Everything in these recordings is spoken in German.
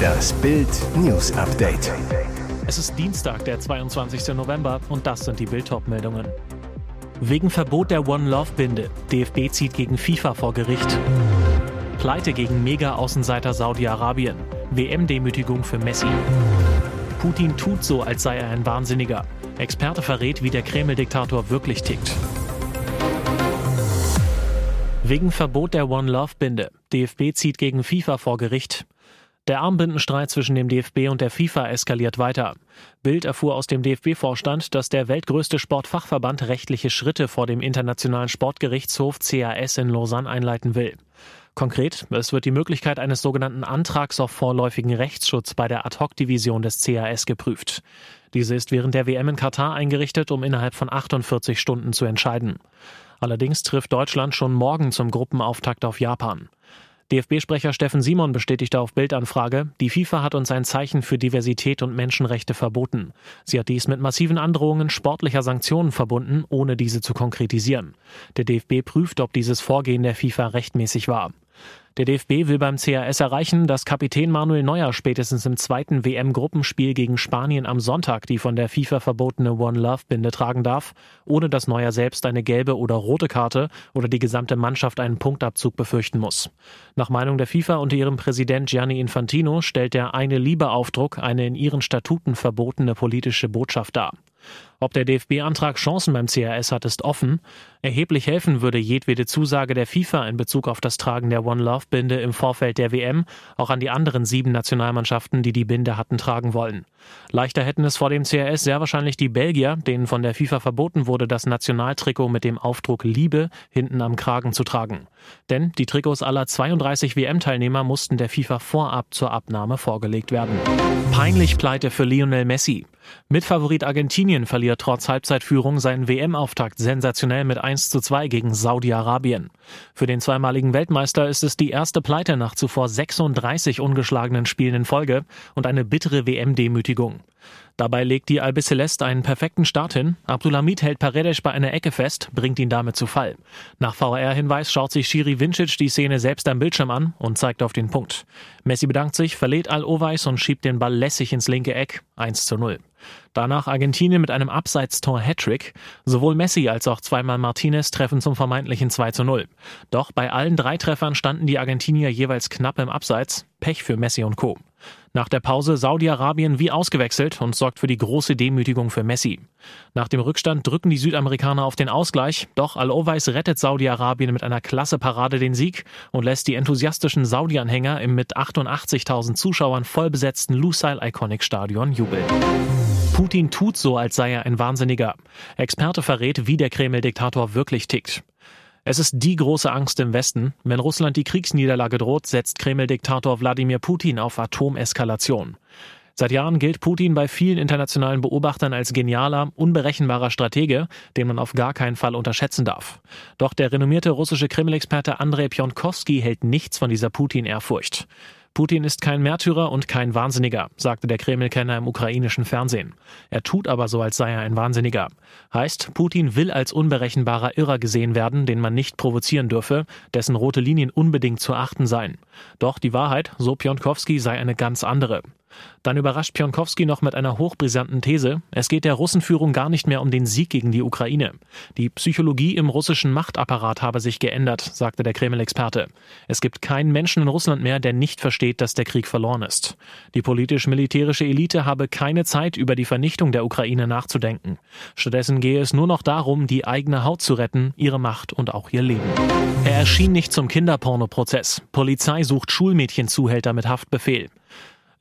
Das Bild News Update. Es ist Dienstag, der 22. November und das sind die Bild meldungen Wegen Verbot der One Love Binde. DFB zieht gegen FIFA vor Gericht. Pleite gegen Mega-Außenseiter Saudi-Arabien. WM-Demütigung für Messi. Putin tut so, als sei er ein Wahnsinniger. Experte verrät, wie der Kreml-Diktator wirklich tickt. Wegen Verbot der One Love Binde. DFB zieht gegen FIFA vor Gericht. Der Armbindenstreit zwischen dem DFB und der FIFA eskaliert weiter. Bild erfuhr aus dem DFB-Vorstand, dass der weltgrößte Sportfachverband rechtliche Schritte vor dem Internationalen Sportgerichtshof CAS in Lausanne einleiten will. Konkret, es wird die Möglichkeit eines sogenannten Antrags auf vorläufigen Rechtsschutz bei der Ad-Hoc-Division des CAS geprüft. Diese ist während der WM in Katar eingerichtet, um innerhalb von 48 Stunden zu entscheiden. Allerdings trifft Deutschland schon morgen zum Gruppenauftakt auf Japan. DFB-Sprecher Steffen Simon bestätigte auf Bildanfrage, die FIFA hat uns ein Zeichen für Diversität und Menschenrechte verboten. Sie hat dies mit massiven Androhungen sportlicher Sanktionen verbunden, ohne diese zu konkretisieren. Der DFB prüft, ob dieses Vorgehen der FIFA rechtmäßig war. Der DFB will beim CAS erreichen, dass Kapitän Manuel Neuer spätestens im zweiten WM-Gruppenspiel gegen Spanien am Sonntag die von der FIFA verbotene One Love-Binde tragen darf, ohne dass Neuer selbst eine gelbe oder rote Karte oder die gesamte Mannschaft einen Punktabzug befürchten muss. Nach Meinung der FIFA unter ihrem Präsident Gianni Infantino stellt der eine Liebe-Aufdruck eine in ihren Statuten verbotene politische Botschaft dar. Ob der DFB-Antrag Chancen beim CRS hat, ist offen. Erheblich helfen würde jedwede Zusage der FIFA in Bezug auf das Tragen der One Love Binde im Vorfeld der WM auch an die anderen sieben Nationalmannschaften, die die Binde hatten tragen wollen. Leichter hätten es vor dem CRS sehr wahrscheinlich die Belgier, denen von der FIFA verboten wurde, das Nationaltrikot mit dem Aufdruck Liebe hinten am Kragen zu tragen. Denn die Trikots aller 32 WM-Teilnehmer mussten der FIFA vorab zur Abnahme vorgelegt werden. Peinlich Pleite für Lionel Messi. Mitfavorit Argentinien verliert trotz Halbzeitführung seinen WM-Auftakt sensationell mit 1 zu 2 gegen Saudi-Arabien. Für den zweimaligen Weltmeister ist es die erste Pleite nach zuvor 36 ungeschlagenen Spielen in Folge und eine bittere WM-Demütigung. Dabei legt die Albiceleste einen perfekten Start hin. Abdulhamid hält Paredes bei einer Ecke fest, bringt ihn damit zu Fall. Nach VR-Hinweis schaut sich Shiri Vincic die Szene selbst am Bildschirm an und zeigt auf den Punkt. Messi bedankt sich, verlädt Al-Owais und schiebt den Ball lässig ins linke Eck. 1 zu 0. Danach Argentinien mit einem Abseitstor-Hattrick. Sowohl Messi als auch zweimal Martinez treffen zum vermeintlichen 2 zu 0. Doch bei allen drei Treffern standen die Argentinier jeweils knapp im Abseits. Pech für Messi und Co. Nach der Pause Saudi-Arabien wie ausgewechselt und sorgt für die große Demütigung für Messi. Nach dem Rückstand drücken die Südamerikaner auf den Ausgleich, doch Al-Owais rettet Saudi-Arabien mit einer klasse Parade den Sieg und lässt die enthusiastischen Saudi-Anhänger im mit 88.000 Zuschauern vollbesetzten Lusail Iconic Stadion jubeln. Putin tut so, als sei er ein Wahnsinniger. Experte verrät, wie der Kreml-Diktator wirklich tickt. Es ist die große Angst im Westen. Wenn Russland die Kriegsniederlage droht, setzt Kreml-Diktator Wladimir Putin auf Atomeskalation. Seit Jahren gilt Putin bei vielen internationalen Beobachtern als genialer, unberechenbarer Stratege, den man auf gar keinen Fall unterschätzen darf. Doch der renommierte russische Kreml-Experte Andrei Pionkowski hält nichts von dieser Putin-Ehrfurcht. Putin ist kein Märtyrer und kein Wahnsinniger, sagte der Kreml-Kenner im ukrainischen Fernsehen. Er tut aber so, als sei er ein Wahnsinniger. Heißt, Putin will als unberechenbarer Irrer gesehen werden, den man nicht provozieren dürfe, dessen rote Linien unbedingt zu achten seien. Doch die Wahrheit, so Pionkowski, sei eine ganz andere. Dann überrascht Pionkowski noch mit einer hochbrisanten These. Es geht der Russenführung gar nicht mehr um den Sieg gegen die Ukraine. Die Psychologie im russischen Machtapparat habe sich geändert, sagte der Kreml-Experte. Es gibt keinen Menschen in Russland mehr, der nicht versteht, dass der Krieg verloren ist. Die politisch-militärische Elite habe keine Zeit, über die Vernichtung der Ukraine nachzudenken. Stattdessen gehe es nur noch darum, die eigene Haut zu retten, ihre Macht und auch ihr Leben. Er erschien nicht zum Kinderpornoprozess. Polizei sucht Schulmädchenzuhälter mit Haftbefehl.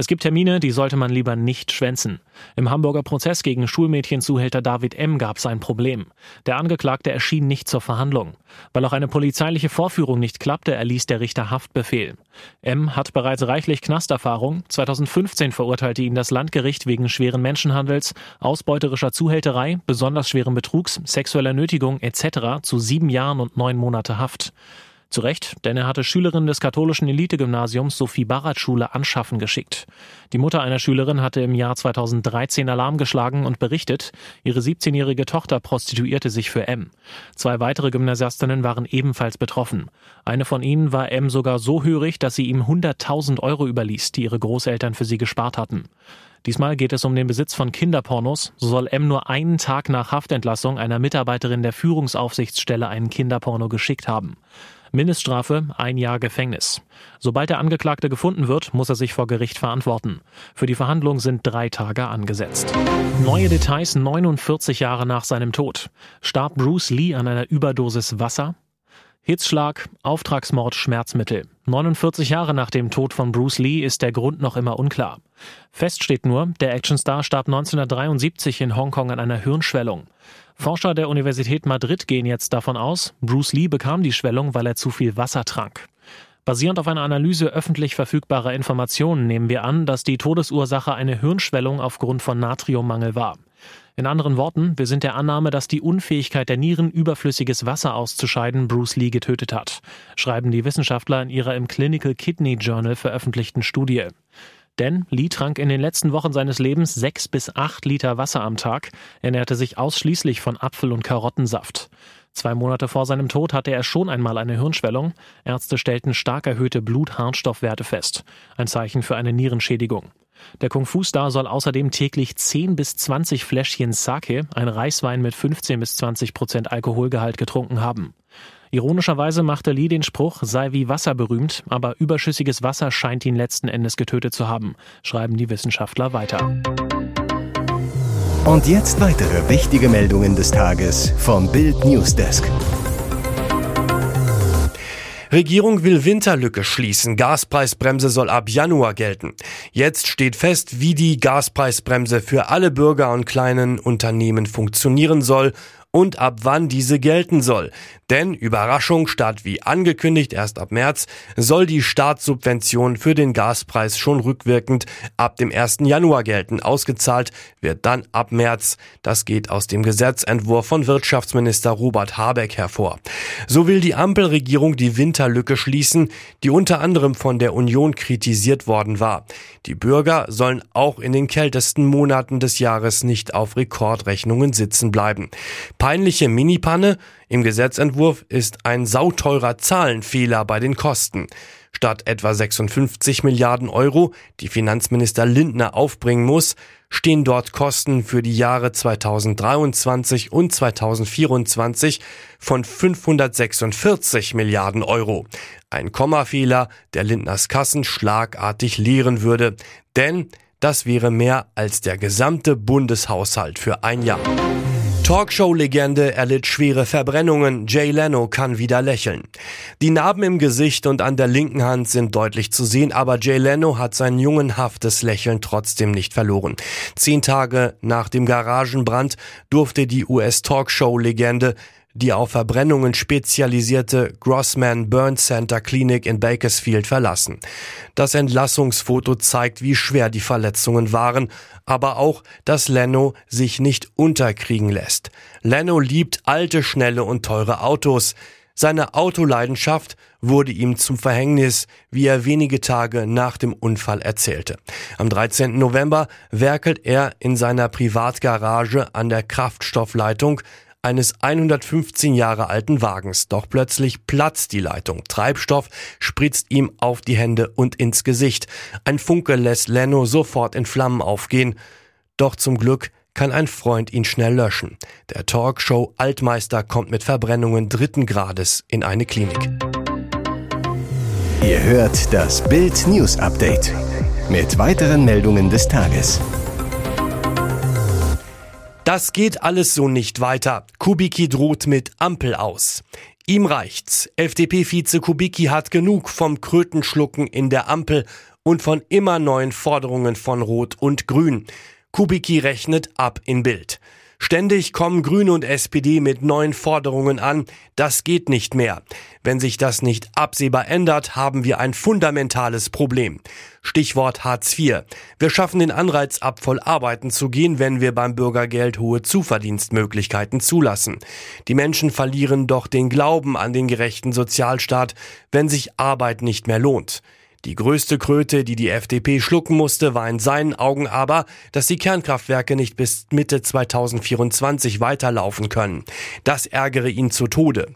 Es gibt Termine, die sollte man lieber nicht schwänzen. Im Hamburger Prozess gegen Schulmädchenzuhälter David M. gab es ein Problem. Der Angeklagte erschien nicht zur Verhandlung. Weil auch eine polizeiliche Vorführung nicht klappte, erließ der Richter Haftbefehl. M. hat bereits reichlich Knasterfahrung. 2015 verurteilte ihn das Landgericht wegen schweren Menschenhandels, ausbeuterischer Zuhälterei, besonders schweren Betrugs, sexueller Nötigung etc. zu sieben Jahren und neun Monate Haft. Zu Recht, denn er hatte Schülerinnen des katholischen Elitegymnasiums Sophie Barat Schule anschaffen geschickt. Die Mutter einer Schülerin hatte im Jahr 2013 Alarm geschlagen und berichtet, ihre 17-jährige Tochter prostituierte sich für M. Zwei weitere Gymnasiastinnen waren ebenfalls betroffen. Eine von ihnen war M sogar so hörig, dass sie ihm 100.000 Euro überließ, die ihre Großeltern für sie gespart hatten. Diesmal geht es um den Besitz von Kinderpornos. So soll M nur einen Tag nach Haftentlassung einer Mitarbeiterin der Führungsaufsichtsstelle einen Kinderporno geschickt haben. Mindeststrafe ein Jahr Gefängnis. Sobald der Angeklagte gefunden wird, muss er sich vor Gericht verantworten. Für die Verhandlung sind drei Tage angesetzt. Neue Details 49 Jahre nach seinem Tod. Starb Bruce Lee an einer Überdosis Wasser? Hitzschlag, Auftragsmord, Schmerzmittel. 49 Jahre nach dem Tod von Bruce Lee ist der Grund noch immer unklar. Fest steht nur, der Actionstar starb 1973 in Hongkong an einer Hirnschwellung. Forscher der Universität Madrid gehen jetzt davon aus, Bruce Lee bekam die Schwellung, weil er zu viel Wasser trank. Basierend auf einer Analyse öffentlich verfügbarer Informationen nehmen wir an, dass die Todesursache eine Hirnschwellung aufgrund von Natriummangel war. In anderen Worten, wir sind der Annahme, dass die Unfähigkeit der Nieren, überflüssiges Wasser auszuscheiden, Bruce Lee getötet hat, schreiben die Wissenschaftler in ihrer im Clinical Kidney Journal veröffentlichten Studie. Denn Lee trank in den letzten Wochen seines Lebens sechs bis acht Liter Wasser am Tag, ernährte sich ausschließlich von Apfel- und Karottensaft. Zwei Monate vor seinem Tod hatte er schon einmal eine Hirnschwellung. Ärzte stellten stark erhöhte Blut-Harnstoffwerte fest. Ein Zeichen für eine Nierenschädigung. Der Kung-Fu-Star soll außerdem täglich 10 bis 20 Fläschchen Sake, ein Reiswein mit 15 bis 20 Prozent Alkoholgehalt, getrunken haben. Ironischerweise machte Lee den Spruch, sei wie Wasser berühmt, aber überschüssiges Wasser scheint ihn letzten Endes getötet zu haben, schreiben die Wissenschaftler weiter. Und jetzt weitere wichtige Meldungen des Tages vom Bild Newsdesk. Regierung will Winterlücke schließen. Gaspreisbremse soll ab Januar gelten. Jetzt steht fest, wie die Gaspreisbremse für alle Bürger und kleinen Unternehmen funktionieren soll und ab wann diese gelten soll. Denn Überraschung, statt wie angekündigt erst ab März, soll die Staatssubvention für den Gaspreis schon rückwirkend ab dem 1. Januar gelten. Ausgezahlt wird dann ab März. Das geht aus dem Gesetzentwurf von Wirtschaftsminister Robert Habeck hervor. So will die Ampelregierung die Winterlücke schließen, die unter anderem von der Union kritisiert worden war. Die Bürger sollen auch in den kältesten Monaten des Jahres nicht auf Rekordrechnungen sitzen bleiben. Peinliche Minipanne? Im Gesetzentwurf ist ein sauteurer Zahlenfehler bei den Kosten. Statt etwa 56 Milliarden Euro, die Finanzminister Lindner aufbringen muss, stehen dort Kosten für die Jahre 2023 und 2024 von 546 Milliarden Euro. Ein Kommafehler, der Lindners Kassen schlagartig leeren würde. Denn das wäre mehr als der gesamte Bundeshaushalt für ein Jahr. Talkshow-Legende erlitt schwere Verbrennungen. Jay Leno kann wieder lächeln. Die Narben im Gesicht und an der linken Hand sind deutlich zu sehen, aber Jay Leno hat sein jungenhaftes Lächeln trotzdem nicht verloren. Zehn Tage nach dem Garagenbrand durfte die US-Talkshow-Legende die auf Verbrennungen spezialisierte Grossman Burn Center Clinic in Bakersfield verlassen. Das Entlassungsfoto zeigt, wie schwer die Verletzungen waren, aber auch, dass Leno sich nicht unterkriegen lässt. Leno liebt alte, schnelle und teure Autos. Seine Autoleidenschaft wurde ihm zum Verhängnis, wie er wenige Tage nach dem Unfall erzählte. Am 13. November werkelt er in seiner Privatgarage an der Kraftstoffleitung, eines 115 Jahre alten Wagens. Doch plötzlich platzt die Leitung. Treibstoff spritzt ihm auf die Hände und ins Gesicht. Ein Funke lässt Leno sofort in Flammen aufgehen. Doch zum Glück kann ein Freund ihn schnell löschen. Der Talkshow Altmeister kommt mit Verbrennungen dritten Grades in eine Klinik. Ihr hört das Bild News Update mit weiteren Meldungen des Tages. Das geht alles so nicht weiter. Kubicki droht mit Ampel aus. Ihm reicht's. FDP-Vize Kubicki hat genug vom Krötenschlucken in der Ampel und von immer neuen Forderungen von Rot und Grün. Kubicki rechnet ab in Bild. Ständig kommen Grüne und SPD mit neuen Forderungen an. Das geht nicht mehr. Wenn sich das nicht absehbar ändert, haben wir ein fundamentales Problem. Stichwort Hartz IV. Wir schaffen den Anreiz ab, voll arbeiten zu gehen, wenn wir beim Bürgergeld hohe Zuverdienstmöglichkeiten zulassen. Die Menschen verlieren doch den Glauben an den gerechten Sozialstaat, wenn sich Arbeit nicht mehr lohnt. Die größte Kröte, die die FDP schlucken musste, war in seinen Augen aber, dass die Kernkraftwerke nicht bis Mitte 2024 weiterlaufen können. Das ärgere ihn zu Tode.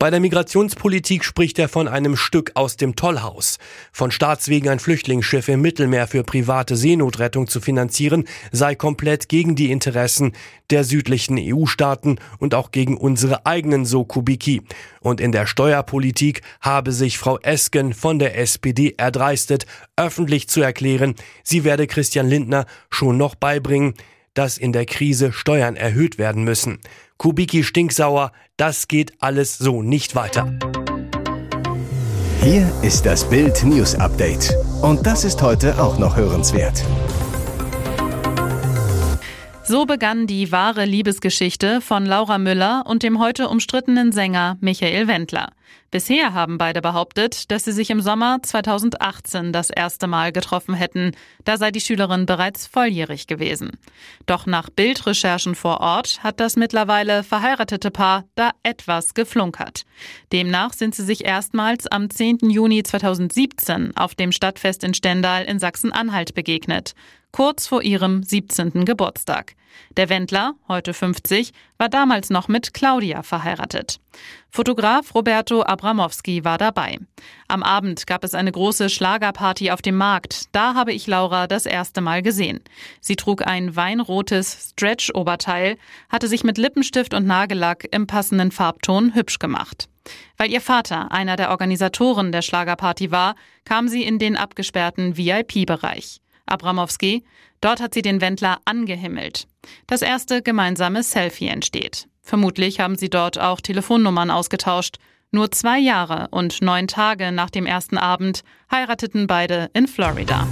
Bei der Migrationspolitik spricht er von einem Stück aus dem Tollhaus. Von Staatswegen ein Flüchtlingsschiff im Mittelmeer für private Seenotrettung zu finanzieren, sei komplett gegen die Interessen der südlichen EU-Staaten und auch gegen unsere eigenen Sokubiki. Und in der Steuerpolitik habe sich Frau Esken von der SPD erdreistet, öffentlich zu erklären, sie werde Christian Lindner schon noch beibringen, dass in der Krise Steuern erhöht werden müssen. Kubicki stinksauer, das geht alles so nicht weiter. Hier ist das Bild News Update. Und das ist heute auch noch hörenswert. So begann die wahre Liebesgeschichte von Laura Müller und dem heute umstrittenen Sänger Michael Wendler. Bisher haben beide behauptet, dass sie sich im Sommer 2018 das erste Mal getroffen hätten. Da sei die Schülerin bereits volljährig gewesen. Doch nach Bildrecherchen vor Ort hat das mittlerweile verheiratete Paar da etwas geflunkert. Demnach sind sie sich erstmals am 10. Juni 2017 auf dem Stadtfest in Stendal in Sachsen-Anhalt begegnet kurz vor ihrem 17. Geburtstag. Der Wendler, heute 50, war damals noch mit Claudia verheiratet. Fotograf Roberto Abramowski war dabei. Am Abend gab es eine große Schlagerparty auf dem Markt. Da habe ich Laura das erste Mal gesehen. Sie trug ein weinrotes Stretch-Oberteil, hatte sich mit Lippenstift und Nagellack im passenden Farbton hübsch gemacht. Weil ihr Vater einer der Organisatoren der Schlagerparty war, kam sie in den abgesperrten VIP-Bereich. Abramowski. Dort hat sie den Wendler angehimmelt. Das erste gemeinsame Selfie entsteht. Vermutlich haben sie dort auch Telefonnummern ausgetauscht. Nur zwei Jahre und neun Tage nach dem ersten Abend heirateten beide in Florida.